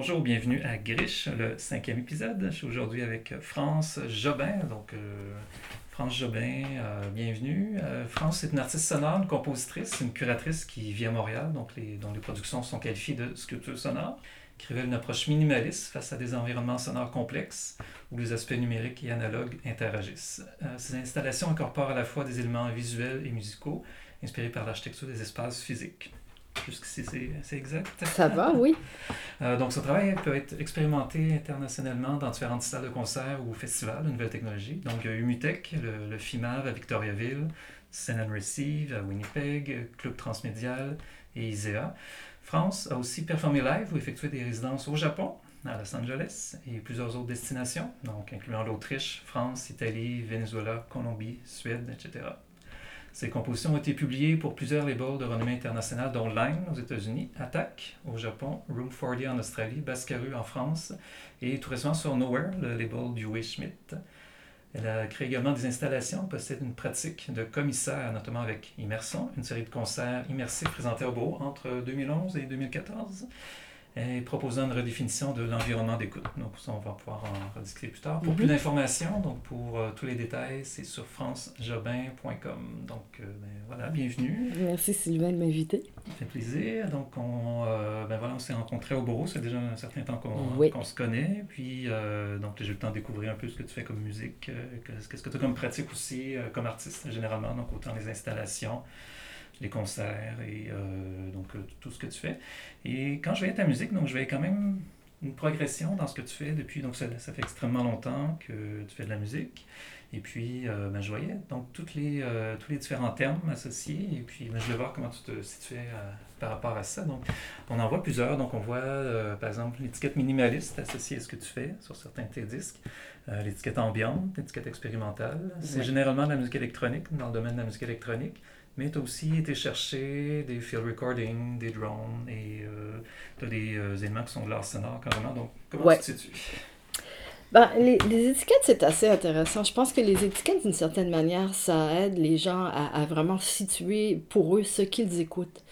Bonjour, bienvenue à Grish, le cinquième épisode. Je suis aujourd'hui avec France Jobin. Donc, euh, France Jobin, euh, bienvenue. Euh, France est une artiste sonore, une compositrice, une curatrice qui vit à Montréal, donc dont les productions sont qualifiées de sculpture sonore, qui révèle une approche minimaliste face à des environnements sonores complexes où les aspects numériques et analogues interagissent. ces installations incorporent à la fois des éléments visuels et musicaux inspirés par l'architecture des espaces physiques. Jusqu'ici, c'est exact. Ça va, oui. Euh, donc, ce travail peut être expérimenté internationalement dans différentes salles de concert ou festivals de nouvelles technologies. Donc, il y a Umutech, le, le FIMAV à Victoriaville, Send and Receive à Winnipeg, Club Transmédial et ISEA. France a aussi performé live ou effectué des résidences au Japon, à Los Angeles et plusieurs autres destinations, donc incluant l'Autriche, France, Italie, Venezuela, Colombie, Suède, etc. Ces compositions ont été publiées pour plusieurs labels de renommée internationale, dont Line aux États-Unis, Attack au Japon, Room 40 en Australie, Bascaru en France et tout récemment sur Nowhere, le label du Schmidt. Elle a créé également des installations, possède une pratique de commissaire, notamment avec Immersion, une série de concerts immersifs présentés au Beau entre 2011 et 2014 et proposant une redéfinition de l'environnement d'écoute. Donc, ça, on va pouvoir en rediscuter plus tard. Pour plus mhm. d'informations, donc pour euh, tous les détails, c'est sur francejobin.com. Donc, euh, ben, voilà, bienvenue. Merci Sylvain de m'inviter. Ça fait plaisir. Donc, on, euh, ben, voilà, on s'est rencontrés au bureau. C'est déjà un certain temps qu'on se connaît. Puis, donc, j'ai eu le temps de découvrir un peu ce que tu fais comme musique, qu'est-ce que tu as comme pratique aussi comme artiste généralement, donc autant les installations les concerts et euh, donc euh, tout ce que tu fais. Et quand je voyais ta musique, donc je voyais quand même une progression dans ce que tu fais depuis, donc ça, ça fait extrêmement longtemps que tu fais de la musique. Et puis, euh, ben, je voyais donc toutes les, tous les différents termes associés. Et puis, ben, je voulais voir comment tu te situais par rapport à ça. Donc, on en voit plusieurs. Donc, on voit, par exemple, l'étiquette minimaliste associée à ce que tu fais sur certains de tes disques. l'étiquette ambiante, l'étiquette expérimentale. C'est généralement de la musique électronique, dans le domaine de la musique électronique. Mais tu as aussi été chercher des field recording, des drones et euh, tu as des euh, éléments qui sont de l'art sonore carrément. Donc, comment tu te situes? Ben, les, les, étiquettes, c'est assez intéressant. Je pense que les étiquettes, d'une certaine manière, ça aide les gens à, à vraiment situer pour eux ce qu'ils écoutent.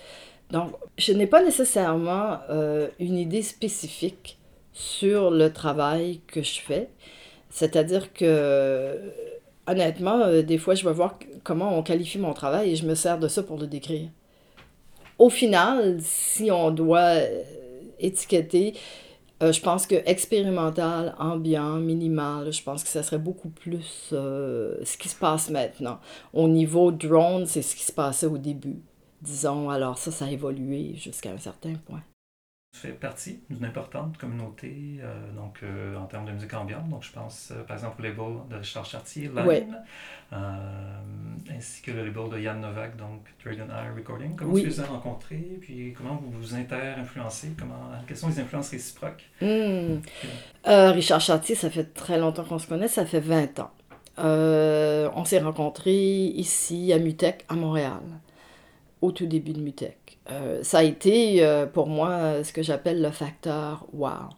Donc, je n'ai pas nécessairement euh, une idée spécifique sur le travail que je fais. C'est-à-dire que honnêtement, euh, des fois, je vais voir comment on qualifie mon travail et je me sers de ça pour le décrire. Au final, si on doit euh, étiqueter, euh, je pense que expérimental, ambiant, minimal, je pense que ça serait beaucoup plus ce qui se passe maintenant. Au niveau drone, c'est ce qui se passait au début. Disons, alors ça, ça a évolué jusqu'à un certain point fait partie d'une importante communauté euh, donc, euh, en termes de musique ambiante. Donc, je pense euh, par exemple au label de Richard Chartier, ainsi que le label de Yann Novak, donc Dragon Eye Recording. Comment vous les avez rencontrés, puis comment vous vous inter-influencez, comment, quelles sont les influences réciproques? Hmm. Richard Chartier, ça fait très longtemps qu'on se connaît, ça fait 20 ans. on s'est rencontrés ici à Mutec, à Montréal, au tout début de Mutec. Euh, ça a été euh, pour moi ce que j'appelle le facteur wow.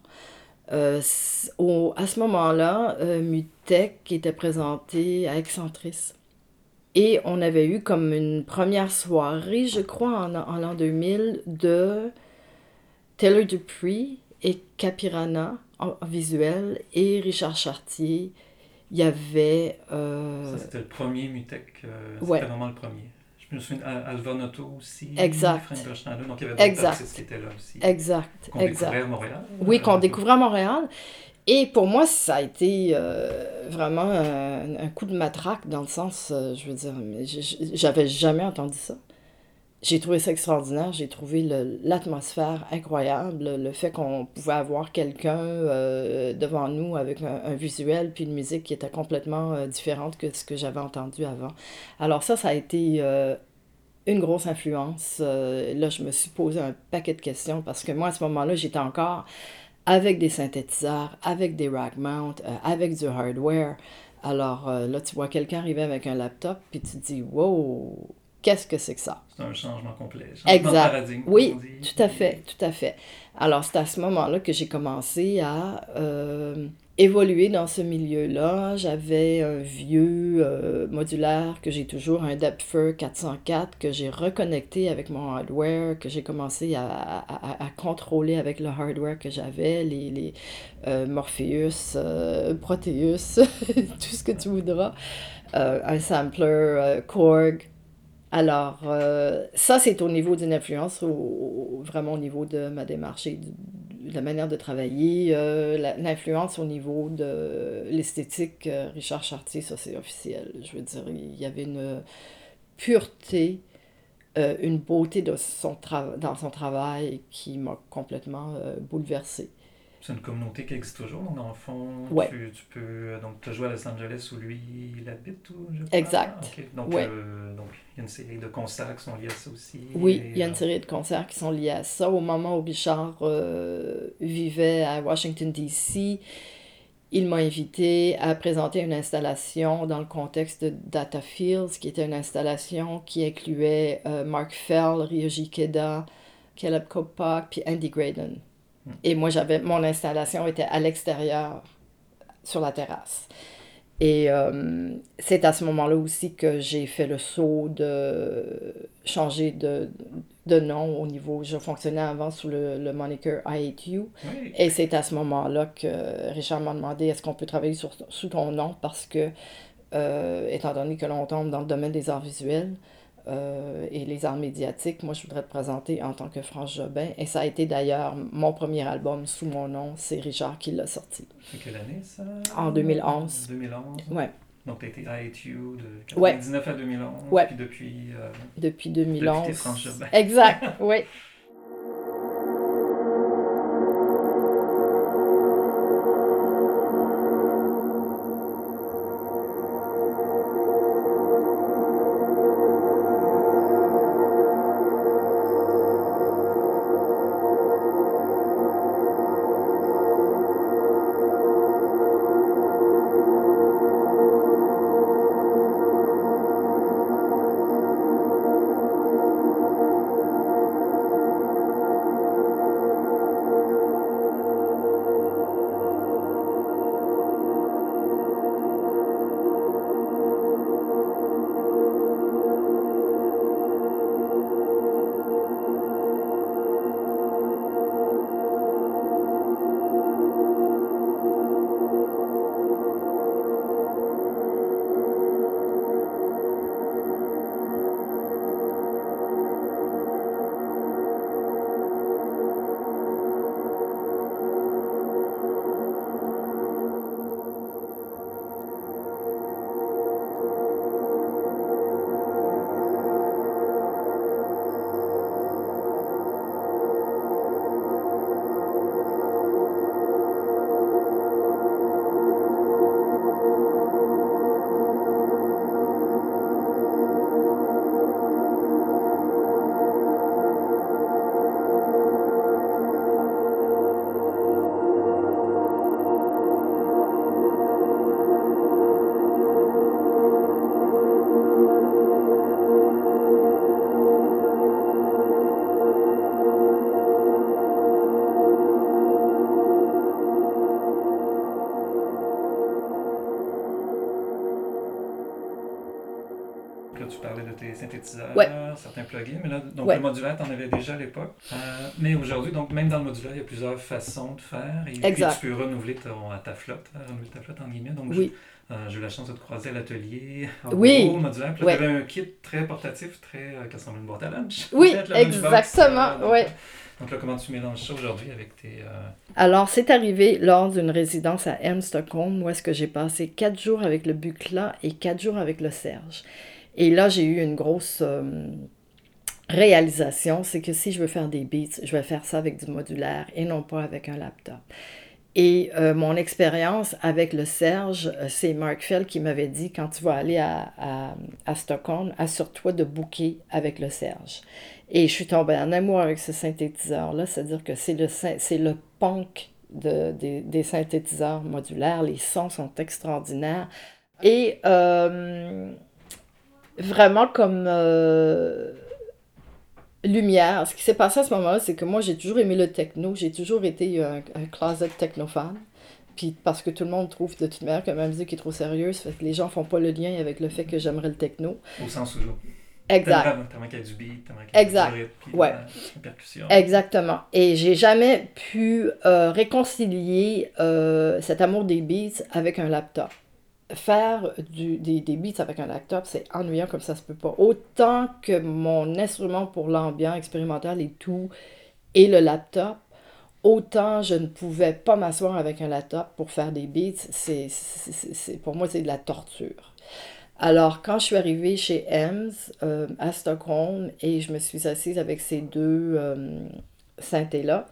Euh, à ce moment-là, Mutech était présenté à Excentris. Et on avait eu comme une première soirée, je crois, en, en l'an 2000, de Taylor Dupree et Capirana en, visuel et Richard Chartier. Il y avait. Ça, c'était le premier Mutech. c'était vraiment le premier. Je me souviens Alvanotto aussi. Exact. Frank donc il y avait d'autres artistes qui étaient là aussi. Exact. Qu'on découvrait à Montréal. Oui, qu'on découvrait à Montréal. Et pour moi, ça a été euh, vraiment un, coup de matraque dans le sens, euh, je veux dire, j'avais jamais entendu ça j'ai trouvé ça extraordinaire. J'ai trouvé l'atmosphère incroyable. Le fait qu'on pouvait avoir quelqu'un euh, devant nous avec un, visuel puis une musique qui était complètement euh, différente que ce que j'avais entendu avant. Alors ça, ça a été euh, une grosse influence. là, je me suis posé un paquet de questions parce que moi, à ce moment-là, j'étais encore avec des synthétiseurs, avec des rack mounts, avec du hardware. Alors là, tu vois quelqu'un arriver avec un laptop, puis tu te dis, wow, qu'est-ce que c'est que ça? C'est un changement complet. Changement Exact. De paradigme, Oui, dit. tout à fait, tout à fait. Alors, c'est à ce moment-là que j'ai commencé à euh, évoluer dans ce milieu-là. J'avais un vieux euh, modulaire que j'ai toujours, un Deptford 404, que j'ai reconnecté avec mon hardware, que j'ai commencé à, à- à contrôler avec le hardware que j'avais, les, les euh, Morpheus, Proteus, tout ce que tu voudras, un sampler Korg. Alors, euh, ça, c'est au niveau d'une influence, vraiment au niveau de ma démarche et de la manière de travailler. Euh, L'influence au niveau de l'esthétique, euh, Richard Chartier, ça, c'est officiel. Je veux dire, il y avait une pureté, une beauté dans son travail qui m'a complètement bouleversée. C'est une communauté qui existe toujours. Donc, dans le fond, Ouais. tu, tu peux. Donc, tu as joué à Los Angeles où lui, il habite, ou je crois? Exact. Ok. Donc, Ouais. euh, donc, il y a une série de concerts qui sont liés à ça aussi. Oui, il y a euh, une série de concerts qui sont liés à ça. Au moment où Richard euh, vivait à Washington, D.C., il m'a invité à présenter une installation dans le contexte de Data Fields, qui était une installation qui incluait euh, Mark Fell, Ryoji Ikeda, Caleb Kopak, puis Andy Graydon. Hmm. Et moi, j'avais mon installation était à l'extérieur, sur la terrasse. Et euh, c'est à ce moment-là aussi que j'ai fait le saut de changer de, de nom au niveau. Je fonctionnais avant sous le, le moniker I Hate You. Oui. Et c'est à ce moment-là que Richard m'a demandé est-ce qu'on peut travailler sur, sous ton nom? Parce que, euh, étant donné que l'on tombe dans le domaine des arts visuels euh, et les arts médiatiques, moi je voudrais te présenter en tant que France Jobin. Et ça a été d'ailleurs mon premier album sous mon nom, c'est Richard qui l'a sorti. C'est quelle année ça? En 2011. 2011. Ouais, Donc, tu as été You de Ouais. 99 à 2011. Ouais. Puis depuis. euh, depuis Depuis 2011. t'es France Jobin. Exact, oui. Là, tu parlais de tes synthétiseurs, Ouais. certains plugins, mais là, donc Ouais. le modulaire, tu en avais déjà à l'époque. Euh, mais aujourd'hui, donc même dans le modulaire, il y a plusieurs façons de faire. Et Exact. puis, tu peux renouveler ton, ta flotte, hein, renouveler ta flotte en guillemets. Donc, Oui. j'ai euh, j'ai eu la chance de te croiser à l'atelier. Oui. Au modulaire. Puis Ouais. tu avais un kit très portatif, très. Euh, qui ressemble à une boîte à lunch. Oui, lunchbox, exactement, euh, donc, ouais. Donc là, comment tu mélanges ça aujourd'hui avec tes. euh, Alors, c'est arrivé lors d'une résidence à M. Stockholm, où est-ce que j'ai passé quatre jours avec le Bucla et quatre jours avec le Serge. Et là, j'ai eu une grosse euh, réalisation, c'est que si je veux faire des beats, je vais faire ça avec du modulaire et non pas avec un laptop. Et euh, mon expérience avec le Serge, euh, c'est Mark Fell qui m'avait dit, quand tu vas aller à, à, Stockholm, assure-toi de booker avec le Serge. Et je suis tombée en amour avec ce synthétiseur-là, c'est-à-dire que c'est le, c'est le punk de, des, des synthétiseurs modulaires. Les sons sont extraordinaires. Et vraiment comme euh, lumière. Ce qui s'est passé à ce moment-là, c'est que moi, j'ai toujours aimé le techno. J'ai toujours été un, un closet technophane. Puis parce que tout le monde trouve de toute manière que ma musique est trop sérieuse, fait que les gens font pas le lien avec le fait que j'aimerais le techno. Au sens où. Exact. Du beat, Exact. du rythme, Ouais. percussion. Exactement. Et j'ai jamais pu euh, réconcilier euh, cet amour des beats avec un laptop. Faire des, beats avec un laptop, c'est ennuyant comme ça se peut pas. Autant que mon instrument pour l'ambiance expérimental et tout, et le laptop, autant je ne pouvais pas m'asseoir avec un laptop pour faire des beats. C'est- pour moi, c'est de la torture. Alors, quand je suis arrivée chez Ems euh, à Stockholm et je me suis assise avec ces deux euh, synthés-là,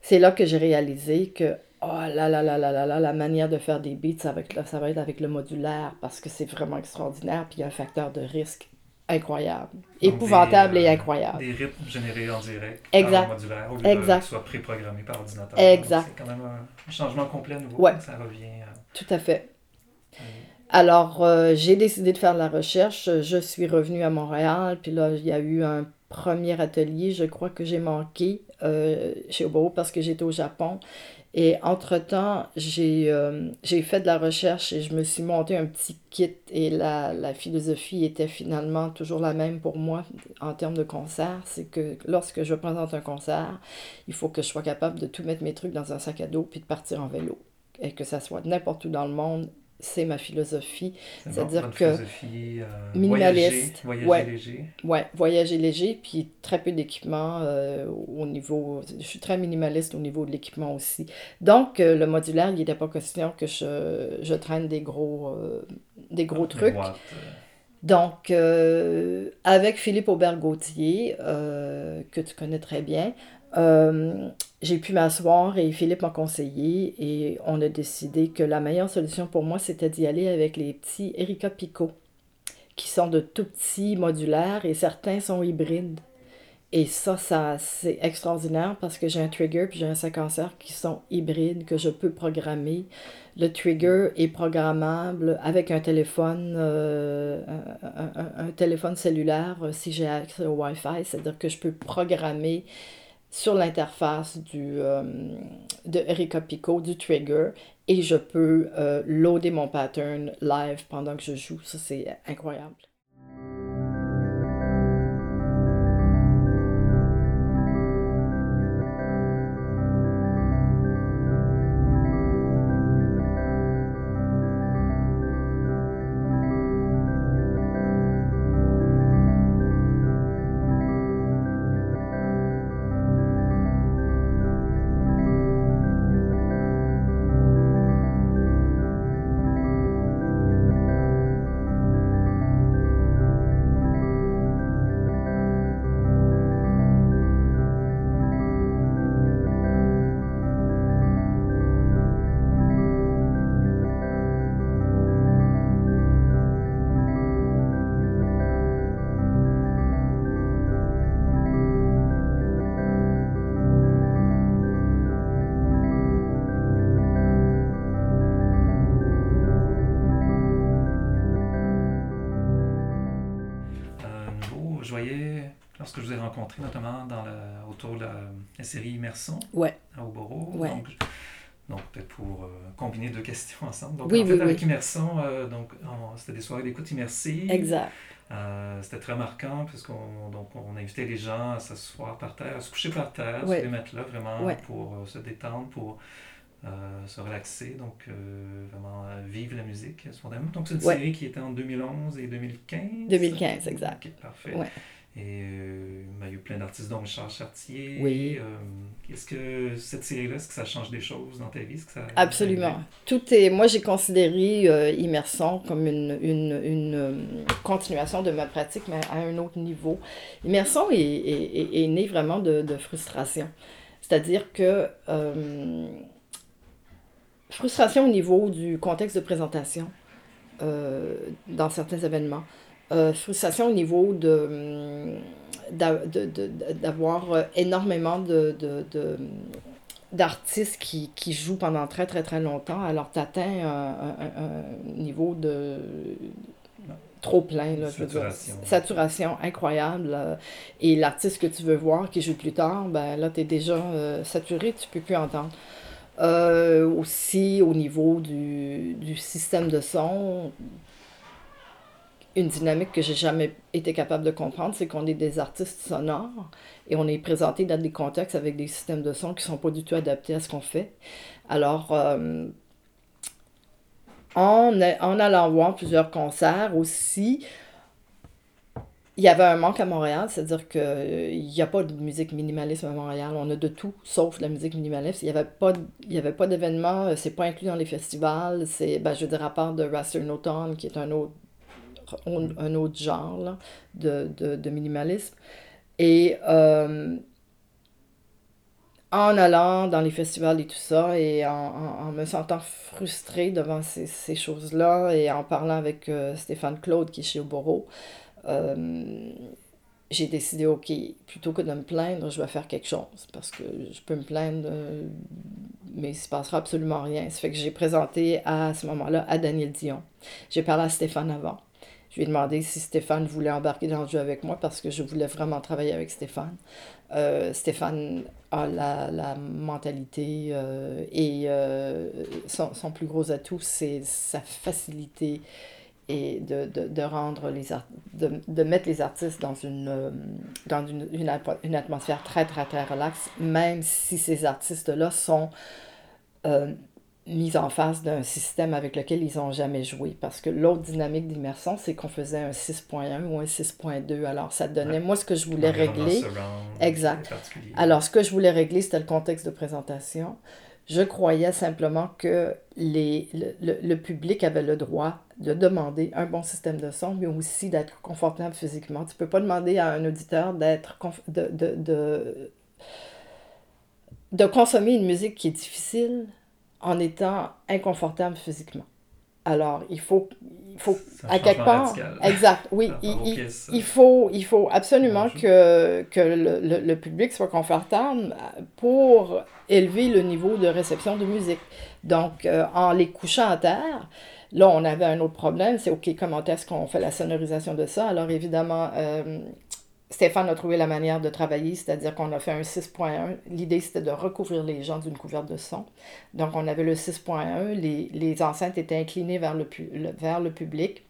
c'est là que j'ai réalisé que, oh là là là là là là, la manière de faire des beats, ça va être, ça va être avec le modulaire parce que c'est vraiment extraordinaire. Puis il y a un facteur de risque incroyable, Donc, épouvantable des, et euh, incroyable. Des rythmes générés en direct Exact. par modulaire au lieu Exact. de qu'ils soient préprogrammés par ordinateur. Exact. C'est quand même un changement complet nouveau. Ouais. Ça revient. euh, Tout à fait. euh, Alors, euh, j'ai décidé de faire de la recherche. Je suis revenue à Montréal, puis là, il y a eu un premier atelier, je crois que j'ai manqué euh, chez Oboro parce que j'étais au Japon. Et entre-temps, j'ai euh, j'ai fait de la recherche et je me suis monté un petit kit et la, la philosophie était finalement toujours la même pour moi en termes de concert. C'est que lorsque je présente un concert, il faut que je sois capable de tout mettre mes trucs dans un sac à dos puis de partir en vélo. Et que ça soit n'importe où dans le monde, c'est ma philosophie. c'est C'est-à-dire que philosophie, euh, minimaliste, Voyager, voyager ouais. léger. Ouais, voyager léger, puis très peu d'équipement euh, au niveau... Je suis très minimaliste au niveau de l'équipement aussi. Donc, euh, le modulaire, il n'était pas question que je, je traîne des gros, des gros trucs. Donc, avec Philippe Aubert-Gauthier, que tu connais très bien, euh, j'ai pu m'asseoir et Philippe m'a conseillé et on a décidé que la meilleure solution pour moi, c'était d'y aller avec les petits Erika Pico, qui sont de tout petits modulaires et certains sont hybrides. Et ça, ça c'est extraordinaire parce que j'ai un trigger puis j'ai un séquenceur qui sont hybrides, que je peux programmer. Le trigger est programmable avec un téléphone, euh, un, un- un- téléphone cellulaire euh, si j'ai accès au Wi-Fi, c'est-à-dire que je peux programmer sur l'interface euh, de Erika Pico, du trigger, et je peux euh, loader mon pattern live pendant que je joue. Ça, c'est incroyable. Lorsque je vous ai rencontré, notamment dans la, autour de la, la série Immersion Ouais. à Oboro, Ouais. donc, donc peut-être pour euh, combiner deux questions ensemble. Donc, Oui, en oui, fait, oui. avec Immersion, euh, donc, on- c'était des soirées d'écoute immersive. Exact. Euh, c'était très marquant puisqu'on donc, on invitait les gens à s'asseoir par terre, à se coucher par terre, sur des matelas, vraiment pour se détendre, pour se relaxer, donc vraiment vivre la musique spontanément. Donc c'est une série qui était en 2011 et 2015. 2015, exact. Parfait. Et euh, il y a eu plein d'artistes, dont Charles Chartier. Oui. Euh, Est-ce que cette série-là, est-ce que ça change des choses dans ta vie? Est-ce que ça- Absolument. Tout est. Moi, j'ai considéré euh, Immersion comme une, une, une, euh, continuation de ma pratique, mais à un autre niveau. Immersion est, est, est- est né vraiment de, de frustration. C'est-à-dire que. frustration au niveau du contexte de présentation dans certains événements. Euh, frustration au niveau de, d'a- de- de- de- d'avoir euh, énormément de, d'artistes qui, qui jouent pendant très très très longtemps. Alors tu atteins un, un- niveau de trop plein, là, je veux dire. Saturation. Saturation incroyable. euh, et l'artiste que tu veux voir qui joue plus tard, ben là, tu es déjà euh, saturé, tu peux plus entendre. Euh, aussi, au niveau du, du système de son, une dynamique que j'ai jamais été capable de comprendre, c'est qu'on est des artistes sonores et on est présenté dans des contextes avec des systèmes de son qui sont pas du tout adaptés à ce qu'on fait. Alors, euh, en, en allant voir plusieurs concerts aussi, il y avait un manque à Montréal, c'est-à-dire qu'il n'y a pas de musique minimaliste à Montréal. On a de tout, sauf la musique minimaliste. Il n'y avait pas, y avait pas d'événements, euh, c'est pas inclus dans les festivals. C'est, ben, je veux dire, à part de Raster No Tone, qui est un autre, un, un autre genre de, de, minimalisme. Et euh, en allant dans les festivals et tout ça, et en, en- me sentant frustrée devant ces, choses-là, et en parlant avec euh, Stéphane Claude, qui est chez Oboro, euh, j'ai décidé, OK, plutôt que de me plaindre, je vais faire quelque chose. Parce que je peux me plaindre, euh, mais il ne se passera absolument rien. Ça fait que j'ai présenté à ce moment-là à Daniel Dion. J'ai parlé à Stéphane avant. Je lui ai demandé si Stéphane voulait embarquer dans le jeu avec moi parce que je voulais vraiment travailler avec Stéphane. Euh, Stéphane a la, la mentalité euh, et euh, son, plus gros atout, c'est sa facilité et de, de, de rendre les art- de, de mettre les artistes dans une dans une, une atmosphère très très très relaxe même si ces artistes là sont euh, mis en face d'un système avec lequel ils n'ont jamais joué parce que l'autre dynamique d'immersion c'est qu'on faisait un 6.1 ou un 6.2 alors ça donnait Ouais. moi ce que je voulais régler Exact. alors, ce que je voulais régler, c'était le contexte de présentation. Je croyais simplement que les, le, le- le public avait le droit de demander un bon système de son, mais aussi d'être confortable physiquement. Tu peux pas demander à un auditeur d'être de, de, de, de consommer une musique qui est difficile en étant inconfortable physiquement. Alors, il faut, il faut à quelque part... radical. Exact, oui. Il- il- pièces, il faut, il faut absolument que, que le, le- le public soit confortable pour élever le niveau de réception de musique. Donc, euh, en les couchant à terre, là, on avait un autre problème, c'est OK, comment est-ce qu'on fait la sonorisation de ça? Alors, évidemment, euh, Stéphane a trouvé la manière de travailler, c'est-à-dire qu'on a fait un 6.1. L'idée, c'était de recouvrir les gens d'une couverte de son. Donc, on avait le 6.1, les, les enceintes étaient inclinées vers le, pu- le- vers le public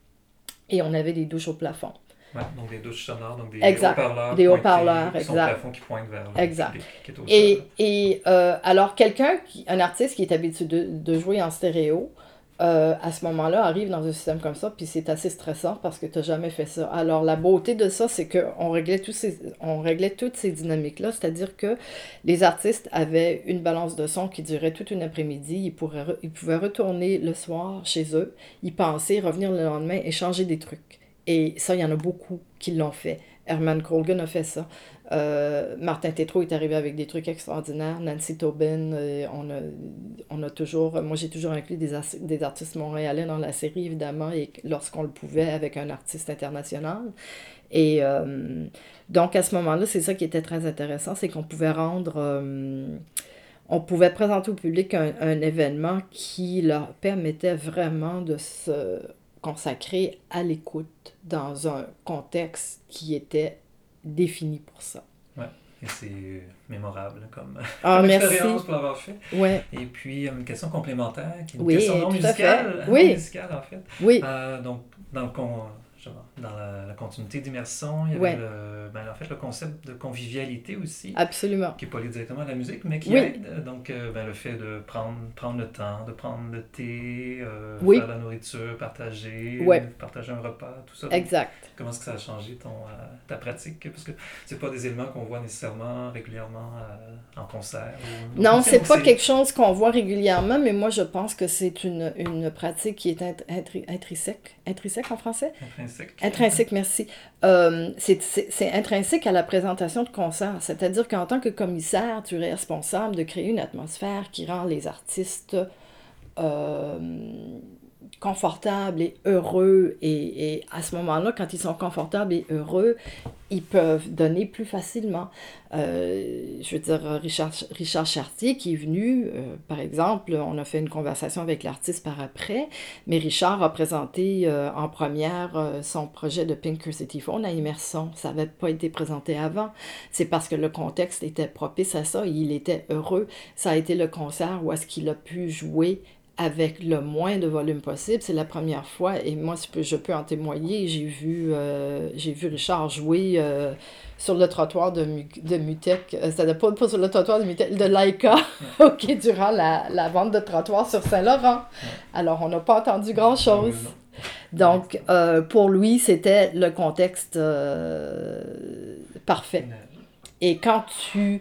et on avait des douches au plafond. Ouais, donc des douches sonores, donc des haut-parleurs. Des haut-parleurs, exact. plafond qui vers le Exact. public qui est au Et, sol. et euh, alors, quelqu'un, un artiste qui est habitué de, de jouer en stéréo, euh, à ce moment-là, arrive dans un système comme ça, puis c'est assez stressant parce que tu n'as jamais fait ça. Alors, la beauté de ça, c'est qu'on réglait, ces, on réglait toutes ces dynamiques-là, c'est-à-dire que les artistes avaient une balance de son qui durait toute une après-midi. Ils, ils pouvaient retourner le soir chez eux, y penser, revenir le lendemain et changer des trucs. Et ça, il y en a beaucoup qui l'ont fait. Herman Colgan a fait ça. Euh, Martin Tétrault est arrivé avec des trucs extraordinaires. Nancy Tobin, euh, on, a, on a toujours, moi j'ai toujours inclus des, artistes montréalais dans la série, évidemment, et lorsqu'on le pouvait avec un artiste international. Et euh, donc à ce moment-là, c'est ça qui était très intéressant, c'est qu'on pouvait rendre, on pouvait présenter au public un événement qui leur permettait vraiment de se consacrer à l'écoute dans un contexte qui était défini pour ça. Et c'est mémorable comme, Ah, comme expérience pour l'avoir fait. Ouais, Et puis, euh, une question complémentaire, qui est une Oui, question non musicale. non Oui. musicale, en fait. oui, Euh, donc, dans, le con- dans la, la continuité d'immersion, il y avait Ouais. le, ben, en fait, le concept de convivialité aussi, absolument. qui n'est pas lié directement à la musique, mais qui Oui. aide. Donc, euh, ben, le fait de prendre, prendre le temps, de prendre le thé, euh, Oui. faire la nourriture, partager, Ouais. partager un repas, tout ça. Exact. Comment est-ce que ça a changé ton, euh, ta pratique? Parce que c'est pas des éléments qu'on voit nécessairement régulièrement euh, en concert. ou- Non, c'est pas quelque chose qu'on voit régulièrement, mais moi je pense que c'est une, une pratique qui est int- intri- intrinsèque. Intrinsèque en français? Intrinsèque. Intrinsèque, merci. Euh, c'est- intrinsèque à la présentation de concert. C'est-à-dire qu'en tant que commissaire, tu es responsable de créer une atmosphère qui rend les artistes euh, confortables et heureux. Et, et à ce moment-là, quand ils sont confortables et heureux, ils peuvent donner plus facilement. Euh, je veux dire, Richard, Richard Chartier qui est venu, euh, par exemple, on a fait une conversation avec l'artiste par après, mais Richard a présenté euh, en première son projet de Pink City Phone à Immersion. Ça n'avait pas été présenté avant. C'est parce que le contexte était propice à ça et il était heureux. Ça a été le concert où est-ce qu'il a pu jouer avec le moins de volume possible. C'est la première fois, et moi, je peux, je peux en témoigner. J'ai vu, euh, j'ai vu Richard jouer euh, sur le trottoir de, de Mutec. Euh, pas, pas sur le trottoir de Mutec, de Laika, ok, durant la, la vente de trottoir sur Saint-Laurent. Alors, on n'a pas entendu grand-chose. Donc, euh, pour lui, c'était le contexte parfait. Et quand tu,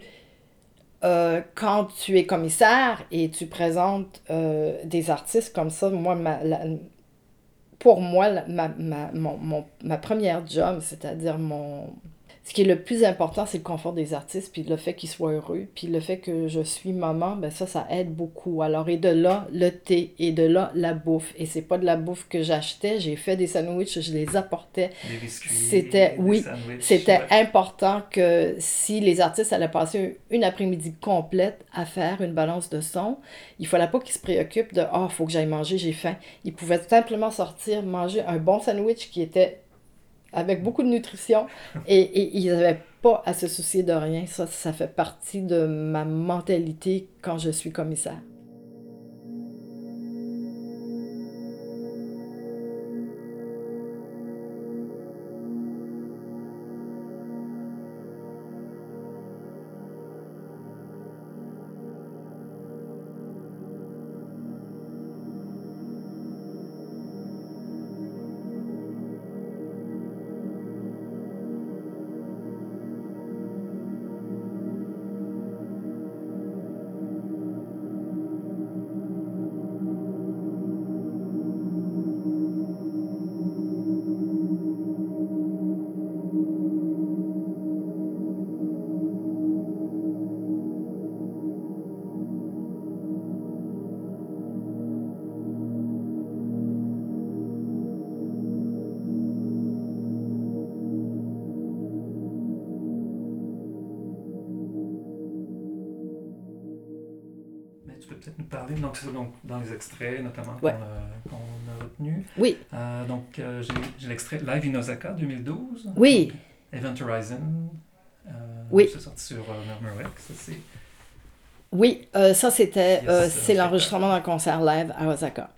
euh, quand tu es commissaire et tu présentes euh, des artistes comme ça, moi, ma, la- pour moi, ma, ma, mon- ma première job, c'est-à-dire mon... Ce qui est le plus important, c'est le confort des artistes, puis le fait qu'ils soient heureux, puis le fait que je suis maman, ben ça, ça aide beaucoup. Alors, et de là, le thé, et de là, la bouffe. Et c'est pas de la bouffe que j'achetais, j'ai fait des sandwichs, je les apportais. Des biscuits. C'était- oui, C'était ouais. important que si les artistes allaient passer une après-midi complète à faire une balance de son, il fallait pas qu'ils se préoccupent de Ah, faut que j'aille manger, j'ai faim. Ils pouvaient simplement sortir, manger un bon sandwich qui était avec beaucoup de nutrition et, ils n'avaient pas à se soucier de rien. Ça, ça fait partie de ma mentalité quand je suis commissaire. Donc donc dans les extraits notamment Ouais. qu'on a, retenus. Oui, Euh, donc euh, j'ai l'extrait Live in Osaka 2012. oui, Event Horizon. euh, Oui. C'est sorti sur euh, Murmurex. ça, c'est- oui. euh, ça, c'était Yes, euh, euh, c'est l'enregistrement d'un concert live à Osaka.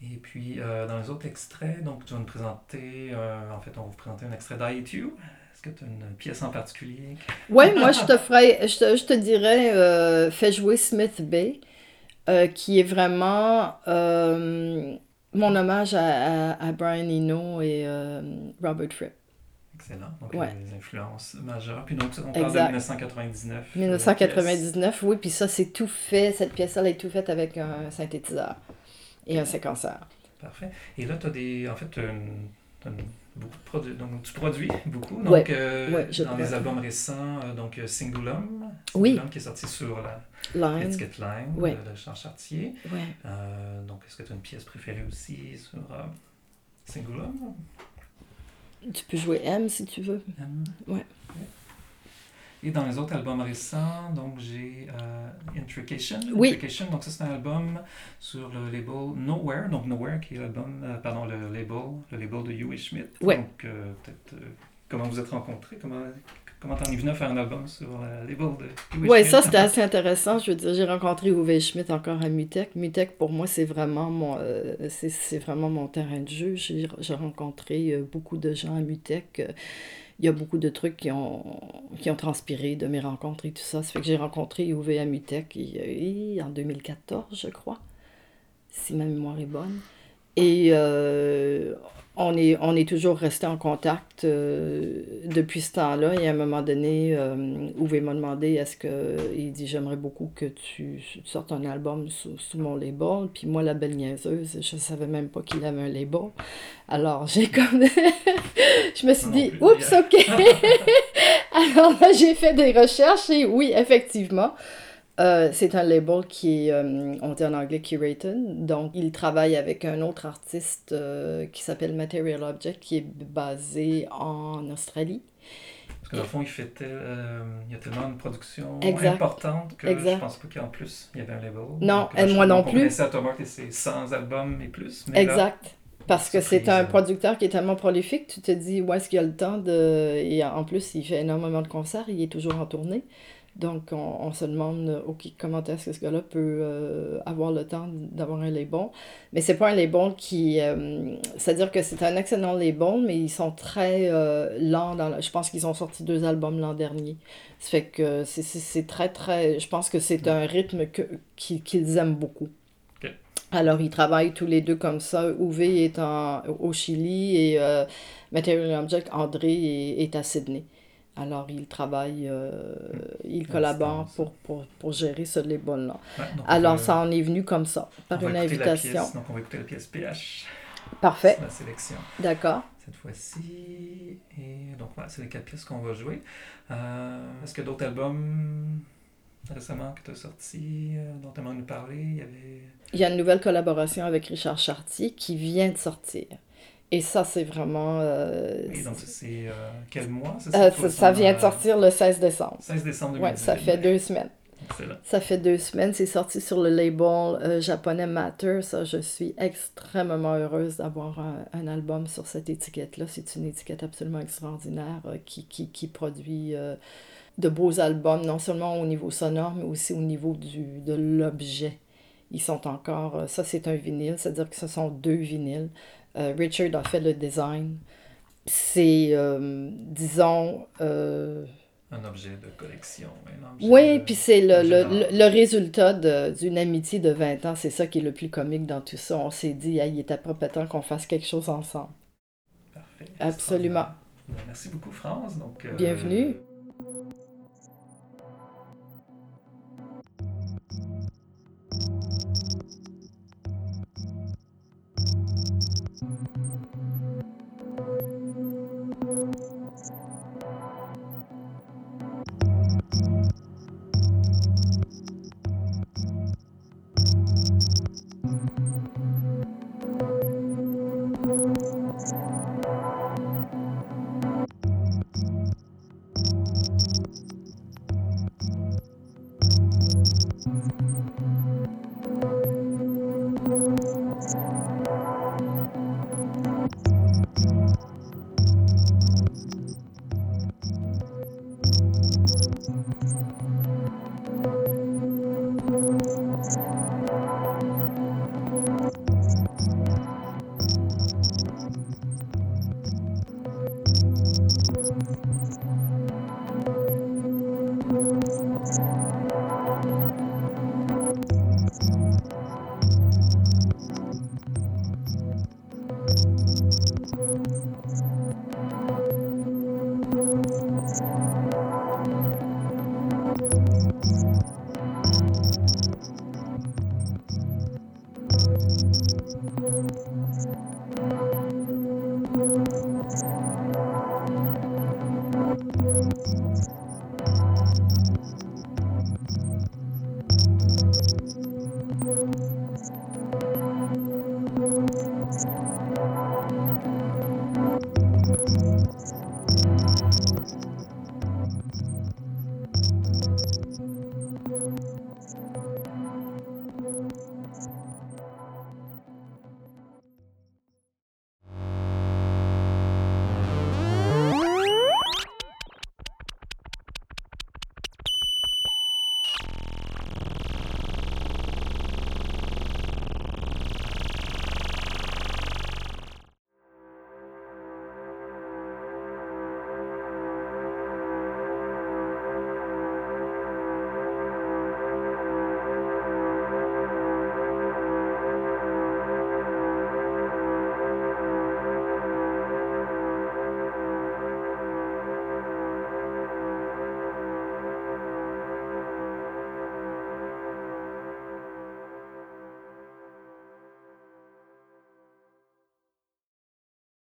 Et puis euh, dans les autres extraits, donc tu vas nous présenter, euh, en fait on va vous présenter un extrait d'IETU. Est-ce que tu as une pièce en particulier? Oui, moi, je te ferais, je te, je te dirais, euh, fais jouer Smith Bay, euh, qui est vraiment euh, mon hommage à, à, à Brian Eno et Robert Fripp. Excellent. Donc Ouais. les influences majeures. Puis donc on parle Exact. de 1999. euh, pièce. 1999, oui, puis ça, c'est tout fait, cette pièce-là, elle est tout faite avec un synthétiseur et un séquenceur. Parfait. Et là, tu as des. En fait, une- une- beaucoup. Donc, tu produis beaucoup. Donc, Ouais. euh, Ouais, dans les albums récents, euh, donc euh, Singulum. Oui. Singulum qui est sorti sur la Line. l'étiquette Line Ouais. de, de Charles Chartier. Euh, donc, est-ce que tu as une pièce préférée aussi sur Singulum Tu peux jouer M si tu veux. Hum. Ouais. Et dans les autres albums récents, donc j'ai euh, Intrication. Oui. Intrication, donc ça c'est un album sur le label Nowhere, donc Nowhere qui est l'album, euh, pardon, le label, le label de Huey Schmidt. Ouais. Donc euh, peut-être comment vous êtes rencontrés, comment comment t'en es venu à faire un album sur le label de Huey Oui, Schmidt? ça c'était assez intéressant. Je veux dire, j'ai rencontré Uwe Schmidt encore à Mutec. Mutec, pour moi, c'est vraiment mon, c'est, vraiment mon terrain de jeu. J'ai, rencontré beaucoup de gens à Mutec. Il y a beaucoup de trucs qui ont, qui ont transpiré de mes rencontres et tout ça. Ça fait que j'ai rencontré il- il- en 2014, je crois, si ma mémoire est bonne. Et euh, on est, on est toujours resté en contact euh, depuis ce temps-là. Et à un moment donné, euh, Uwe m'a demandé est-ce que. Il dit J'aimerais beaucoup que tu sortes un album sous, sous mon label. Puis moi, la belle niaiseuse, je savais même pas qu'il avait un label. Alors j'ai comme. je me suis dit Oups. OK. Alors là, j'ai fait des recherches et oui, effectivement. Euh, c'est un label qui est, euh, on dit en anglais curated, donc il travaille avec un autre artiste euh, qui s'appelle Material Object, qui est basé en Australie. Parce que dans le fond, il, fait il y a tellement de production importante que je pense pas qu'en plus, il y avait un label. Non, moi non plus. ça c'est 100 albums et plus. exact. Parce que c'est un producteur qui est tellement prolifique, tu te dis où est-ce qu'il a le temps de... Et en plus, il fait énormément de concerts, il est toujours en tournée. Donc, on, se demande, OK, comment est-ce que ce gars-là peut euh, avoir le temps d'avoir un label? Mais c'est pas un label qui... Euh, c'est-à-dire que c'est un excellent label, mais ils sont très euh, lents. Dans je pense qu'ils ont sorti deux albums l'an dernier. Ça fait que c'est très, très... Je pense que c'est un rythme qu'ils aiment beaucoup. Alors, ils travaillent tous les deux comme ça. Uwe est en, au Chili et Material Object, André est à Sydney. Alors, il travaille, euh, il collabore pour, pour, pour, gérer ce label-là. Alors, ça en est venu comme ça, par une invitation. donc, on va écouter la pièce PH. Parfait. C'est la sélection. D'accord. Cette fois-ci. Et donc, voilà, c'est les quatre pièces qu'on va jouer. Euh, est-ce qu'il y a d'autres albums récemment que tu as sortis, euh, dont tu aimerais nous parler? Il y avait. Il y a une nouvelle collaboration avec Richard Chartier qui vient de sortir. Et ça, c'est vraiment. Euh, et donc, c'est euh, quel mois? Ça, euh, ça, vient de sortir le 16 décembre. 16 décembre Oui, ça fait deux semaines. Excellent. Ça fait deux semaines. C'est sorti sur le label japonais Matter. Ça, je suis extrêmement heureuse d'avoir un, un, album sur cette étiquette-là. C'est une étiquette absolument extraordinaire qui, qui, qui, produit de beaux albums, non seulement au niveau sonore, mais aussi au niveau du, de l'objet. Ils sont encore. Ça, c'est un vinyle, c'est-à-dire que ce sont deux vinyles. Euh, Richard a fait le design. C'est, euh, disons... Euh, un objet de collection. oui, puis c'est le, le, le, résultat d'une amitié de 20 ans. C'est ça qui est le plus comique dans tout ça. On s'est dit, il était pas temps qu'on fasse quelque chose ensemble. Parfait. Absolument. Merci beaucoup, France. Donc, Bienvenue.